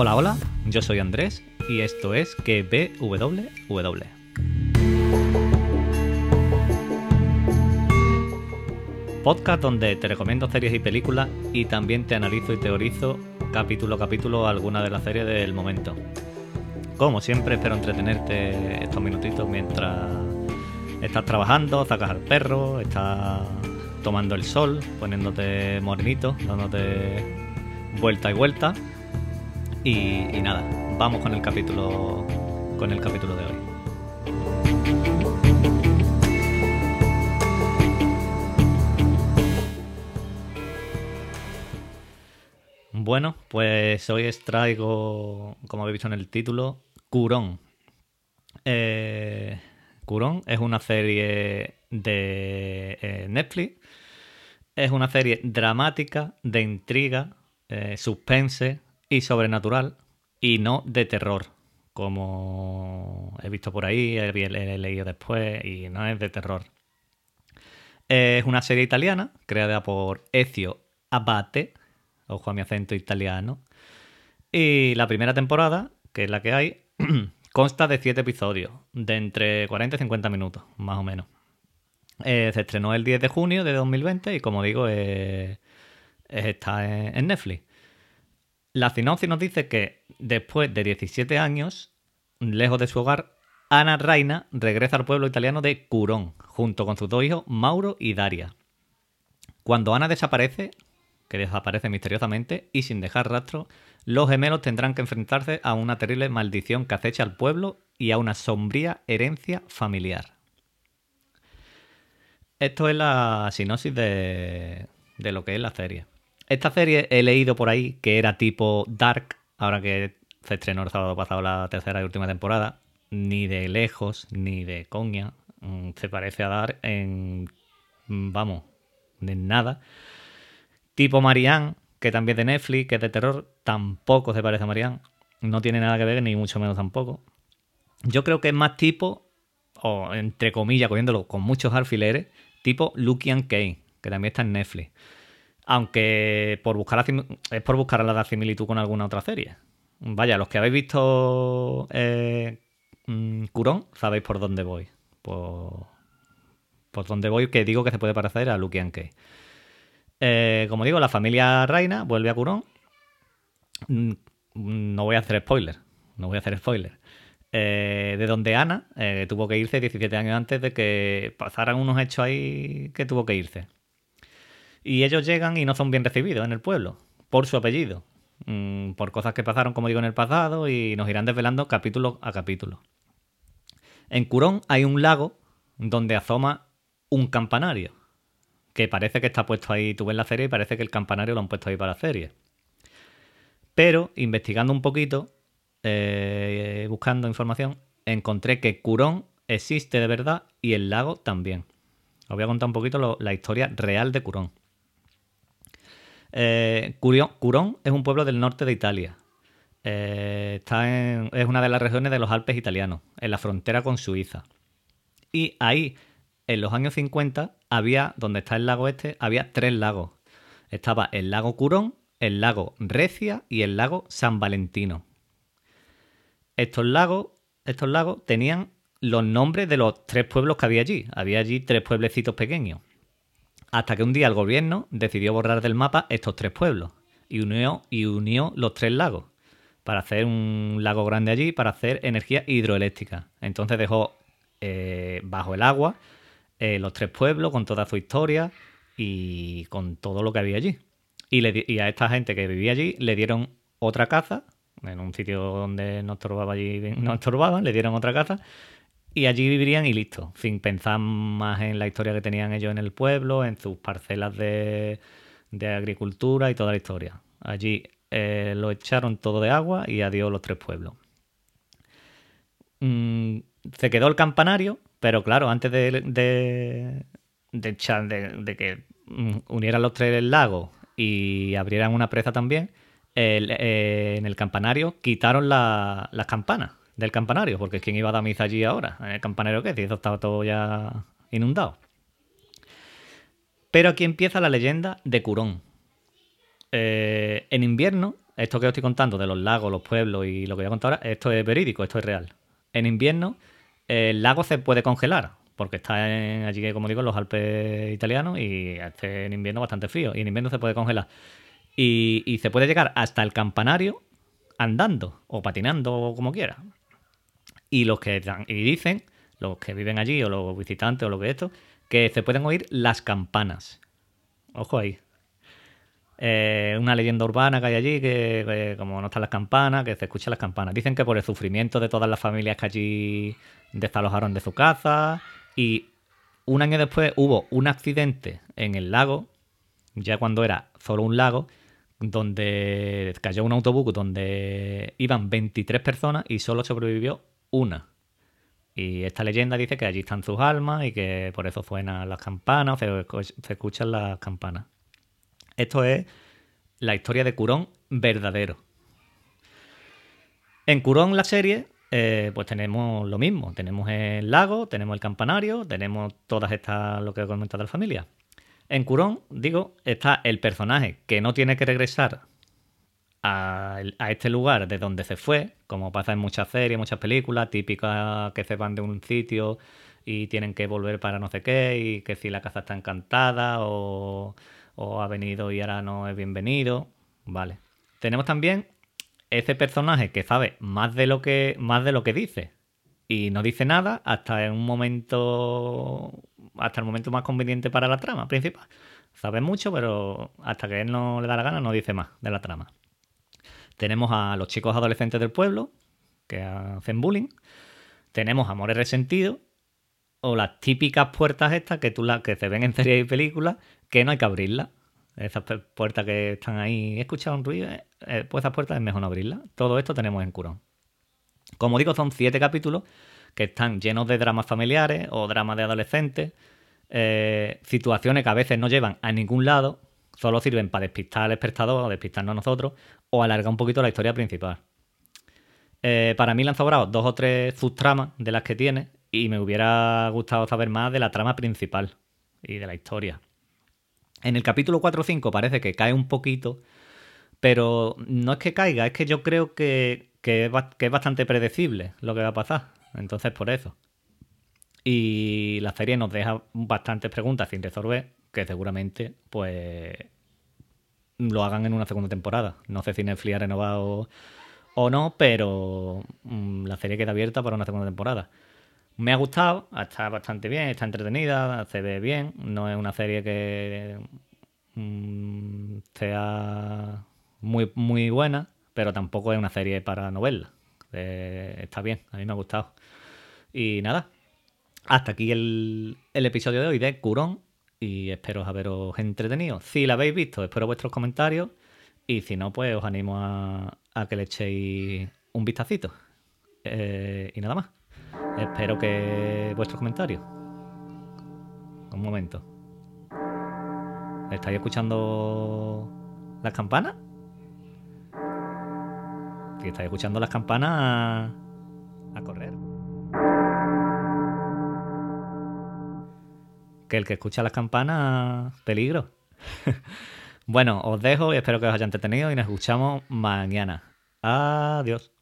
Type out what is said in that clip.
Hola, hola, yo soy Andrés y esto es que BWW. Podcast donde te recomiendo series y películas y también te analizo y teorizo capítulo a capítulo alguna de las series del momento. Como siempre, espero entretenerte estos minutitos mientras estás trabajando, sacas al perro, estás tomando el sol, poniéndote morenito, dándote vuelta y vuelta. Y, nada, vamos con el capítulo con el capítulo de hoy. Bueno, pues hoy os traigo, como habéis visto en el título, Curón. Eh, Curón es una serie de eh, Netflix. Es una serie dramática, de intriga, eh, suspense y sobrenatural, y no de terror, como he visto por ahí, he, leído después, y no es de terror. Es una serie italiana creada por Ezio Abate, ojo a mi acento italiano, y la primera temporada, que es la que hay, consta de 7 episodios, de entre 40 y 50 minutos, más o menos. Eh, se estrenó el 10 de junio de 2020 y como digo, está en Netflix. La sinopsis nos dice que después de 17 años, lejos de su hogar, Ana Reina regresa al pueblo italiano de Curón, junto con sus dos hijos, Mauro y Daria. Cuando Ana desaparece, que desaparece misteriosamente y sin dejar rastro, los gemelos tendrán que enfrentarse a una terrible maldición que acecha al pueblo y a una sombría herencia familiar. Esto es la sinopsis de, de lo que es la serie. Esta serie he leído por ahí que era tipo Dark, ahora que se estrenó el sábado pasado la tercera y última temporada. Ni de lejos, ni de coña. mm, Se parece a Dark en. Vamos, en nada. Tipo Marianne, que también de Netflix, que es de terror, tampoco se parece a Marianne. No tiene nada que ver, ni mucho menos tampoco. Yo creo que es más tipo, o entre comillas, cogiéndolo con muchos alfileres, tipo Lucky and Kane, que también está en Netflix. Aunque por buscar es por buscar la similitud con alguna otra serie. Vaya, los que habéis visto eh, mm, Curón, sabéis por dónde voy. Por, dónde voy, que digo que se puede parecer a Lucky and Kane. Eh, como digo, la familia Reina vuelve a Curón. Mm, No voy a hacer spoiler. No voy a hacer spoiler. Eh, de donde Ana eh, tuvo que irse 17 años antes de que pasaran unos hechos ahí que tuvo que irse. Y ellos llegan y no son bien recibidos en el pueblo, por su apellido, mm, por cosas que pasaron, como digo, en el pasado, y nos irán desvelando capítulo a capítulo. En Curón hay un lago donde asoma un campanario, que parece que está puesto ahí, tú ves la serie y parece que el campanario lo han puesto ahí para la serie. Pero, investigando un poquito, eh, buscando información, encontré que Curón existe de verdad y el lago también. Os voy a contar un poquito la historia real de Curón. Eh, Curón es un pueblo del norte de Italia. Eh, es una de las regiones de los Alpes italianos, en la frontera con Suiza. Y ahí, en los años 50, había, donde está el lago este, había tres lagos. Estaba el lago Curón, el lago Recia y el lago San Valentino. Estos lagos, estos lagos tenían los nombres de los tres pueblos que había allí. Había allí tres pueblecitos pequeños. Hasta que un día el gobierno decidió borrar del mapa estos tres pueblos y unió, los tres lagos para hacer un lago grande allí para hacer energía hidroeléctrica. Entonces dejó eh, bajo el agua eh, los tres pueblos con toda su historia y con todo lo que había allí. Y, le y a esta gente que vivía allí le dieron otra casa, en un sitio donde no estorbaba allí, no estorbaban, le dieron otra casa y allí vivirían y listo, sin pensar más en la historia que tenían ellos en el pueblo, en sus parcelas de, de agricultura y toda la historia. Allí eh, lo echaron todo de agua y adiós los tres pueblos. Mm, se quedó el campanario, pero claro, antes de, de, de que mm, unieran los tres lagos y abrieran una presa también, eh, en el campanario quitaron la- las campanas del campanario, porque ¿quién iba a dar misa allí ahora? ¿En el campanario qué? Si eso estaba todo ya inundado. Pero aquí empieza la leyenda de Curón. Eh, en invierno, esto que os estoy contando de los lagos, los pueblos y lo que voy a contar ahora, esto es verídico, esto es real. En invierno, el lago se puede congelar, porque está en, allí, como digo, en los Alpes italianos y este en invierno bastante frío. Y en invierno se puede congelar. Y, y se puede llegar hasta el campanario andando o patinando o como quiera. Y los que y dicen, los que viven allí o los visitantes o lo que es esto, que se pueden oír las campanas. Ojo ahí. Eh, una leyenda urbana que hay allí, que, como no están las campanas, que se escuchan las campanas. Dicen que por el sufrimiento de todas las familias que allí desalojaron de su casa y un año después hubo un accidente en el lago, ya cuando era solo un lago, donde cayó un autobús donde iban 23 personas y solo sobrevivió una. Y esta leyenda dice que allí están sus almas y que por eso suenan las campanas, se, se escuchan las campanas. Esto es la historia de Curón verdadero. En Curón, la serie, eh, pues tenemos lo mismo. Tenemos el lago, tenemos el campanario, tenemos todas estas, lo que he comentado de la familia. En Curón, digo, está el personaje que no tiene que regresar a, este lugar de donde se fue, como pasa en muchas series, muchas películas, típicas que se van de un sitio y tienen que volver para no sé qué, y que si la casa está encantada o o ha venido y ahora no es bienvenido. Vale. Tenemos también ese personaje que sabe más de lo que, más de lo que dice y no dice nada hasta en un momento hasta el momento más conveniente para la trama principal. Sabe mucho, pero hasta que él no le da la gana no dice más de la trama. Tenemos a los chicos adolescentes del pueblo que hacen bullying. Tenemos amores resentidos o las típicas puertas estas que tú la, que se ven en series y películas que no hay que abrirlas. Esas puertas que están ahí, he escuchado un ruido, eh, eh, pues esas puertas es mejor no abrirlas. Todo esto tenemos en Curón. Como digo, son siete capítulos que están llenos de dramas familiares o dramas de adolescentes, eh, situaciones que a veces no llevan a ningún lado, solo sirven para despistar al espectador o despistarnos a nosotros o alargar un poquito la historia principal. para mí le han sobrado dos o tres subtramas de las que tiene y me hubiera gustado saber más de la trama principal y de la historia. En el capítulo 4 o 5 parece que cae un poquito, pero no es que caiga, es que yo creo que, es, bastante predecible lo que va a pasar. Entonces, por eso. Y la serie nos deja bastantes preguntas sin resolver, que seguramente, pues, lo hagan en una segunda temporada. No sé si Netflix ha renovado o no, pero mm, la serie queda abierta para una segunda temporada. Me ha gustado, está bastante bien, está entretenida, se ve bien. No es una serie que mm, sea muy, muy buena, pero tampoco es una serie para novela. Eh, está bien, a mí me ha gustado. Y nada, hasta aquí el, episodio de hoy de Curón y espero haberos entretenido. Si la habéis visto, espero vuestros comentarios y si no, pues os animo a, que le echéis un vistacito. Eh, y nada más. Espero que vuestros comentarios. Un momento. ¿Estáis escuchando las campanas? Si estáis escuchando las campanas, a correr. Que el que escucha las campanas, peligro. bueno, os dejo y espero que os haya entretenido y nos escuchamos mañana. Adiós.